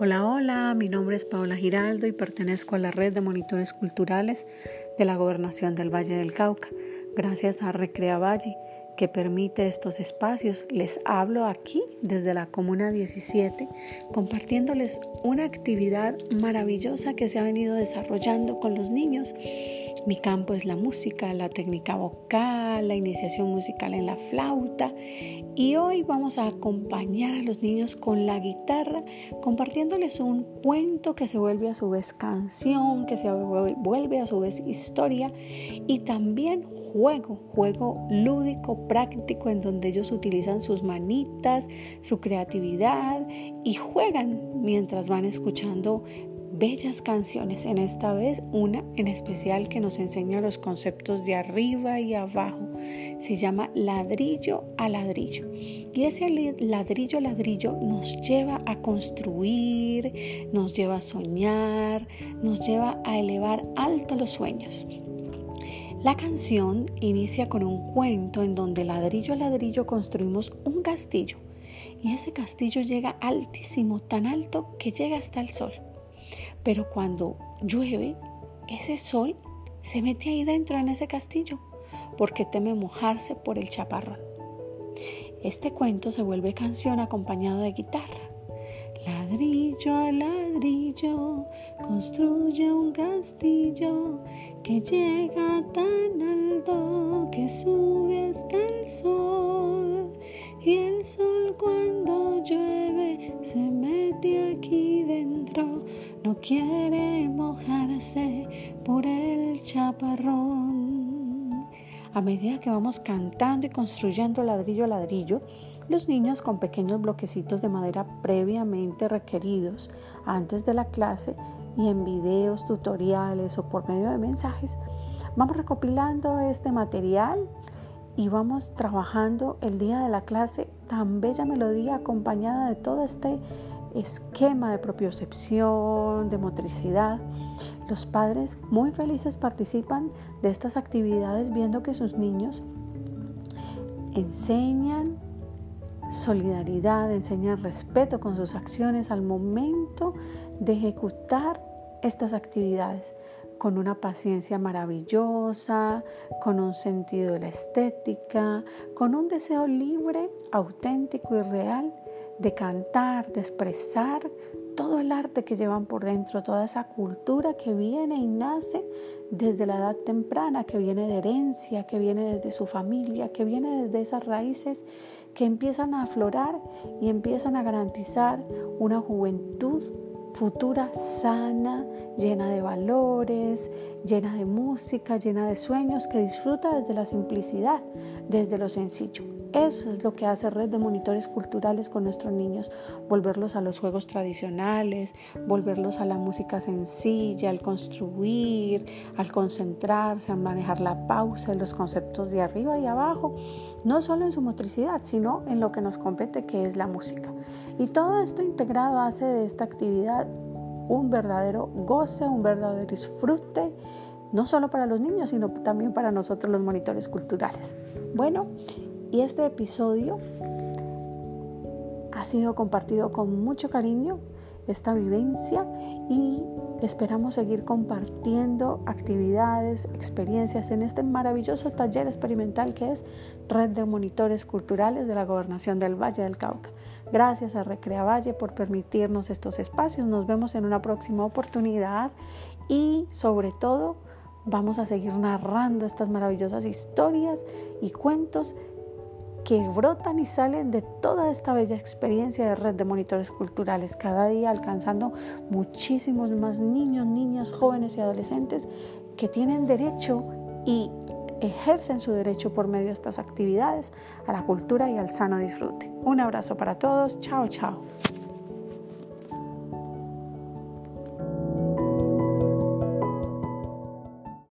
Hola, hola, mi nombre es Paola Giraldo y pertenezco a la red de monitores culturales de la Gobernación del Valle del Cauca. Gracias a Recrea Valle, que permite estos espacios, les hablo aquí desde la Comuna 17, compartiéndoles una actividad maravillosa que se ha venido desarrollando con los niños mi campo es la música, la técnica vocal, la iniciación musical en la flauta. Y hoy vamos a acompañar a los niños con la guitarra compartiéndoles un cuento que se vuelve a su vez canción, que se vuelve a su vez historia y también juego, juego lúdico, práctico, en donde ellos utilizan sus manitas, su creatividad y juegan mientras van escuchando bellas canciones, en esta vez una en especial que nos enseña los conceptos de arriba y abajo. Se llama ladrillo a ladrillo. Y ese ladrillo a ladrillo nos lleva a construir, nos lleva a soñar, nos lleva a elevar alto los sueños. La canción inicia con un cuento en donde ladrillo a ladrillo construimos un castillo y ese castillo llega altísimo, tan alto que llega hasta el sol. Pero cuando llueve, ese sol se mete ahí dentro en ese castillo porque teme mojarse por el chaparrón. Este cuento se vuelve canción acompañado de guitarra. Ladrillo a ladrillo construye un castillo que llega tan alto que sube hasta quiere mojarse por el chaparrón. A medida que vamos cantando y construyendo ladrillo a ladrillo, los niños con pequeños bloquecitos de madera previamente requeridos antes de la clase y en videos, tutoriales o por medio de mensajes, vamos recopilando este material y vamos trabajando el día de la clase tan bella melodía acompañada de todo este esquema de propiocepción, de motricidad. Los padres muy felices participan de estas actividades viendo que sus niños enseñan solidaridad, enseñan respeto con sus acciones al momento de ejecutar estas actividades con una paciencia maravillosa, con un sentido de la estética, con un deseo libre, auténtico y real de cantar, de expresar todo el arte que llevan por dentro, toda esa cultura que viene y nace desde la edad temprana, que viene de herencia, que viene desde su familia, que viene desde esas raíces que empiezan a aflorar y empiezan a garantizar una juventud futura sana, llena de valores, llena de música, llena de sueños, que disfruta desde la simplicidad, desde lo sencillo. Eso es lo que hace Red de Monitores Culturales con nuestros niños, volverlos a los juegos tradicionales, volverlos a la música sencilla, al construir, al concentrarse, a manejar la pausa, los conceptos de arriba y abajo, no solo en su motricidad, sino en lo que nos compete, que es la música. Y todo esto integrado hace de esta actividad un verdadero goce, un verdadero disfrute, no solo para los niños, sino también para nosotros los monitores culturales. Bueno, y este episodio ha sido compartido con mucho cariño, esta vivencia, y esperamos seguir compartiendo actividades, experiencias en este maravilloso taller experimental que es Red de Monitores Culturales de la Gobernación del Valle del Cauca. Gracias a Recrea Valle por permitirnos estos espacios. Nos vemos en una próxima oportunidad y sobre todo vamos a seguir narrando estas maravillosas historias y cuentos que brotan y salen de toda esta bella experiencia de red de monitores culturales, cada día alcanzando muchísimos más niños, niñas, jóvenes y adolescentes que tienen derecho y ejercen su derecho por medio de estas actividades a la cultura y al sano disfrute. Un abrazo para todos, chao, chao.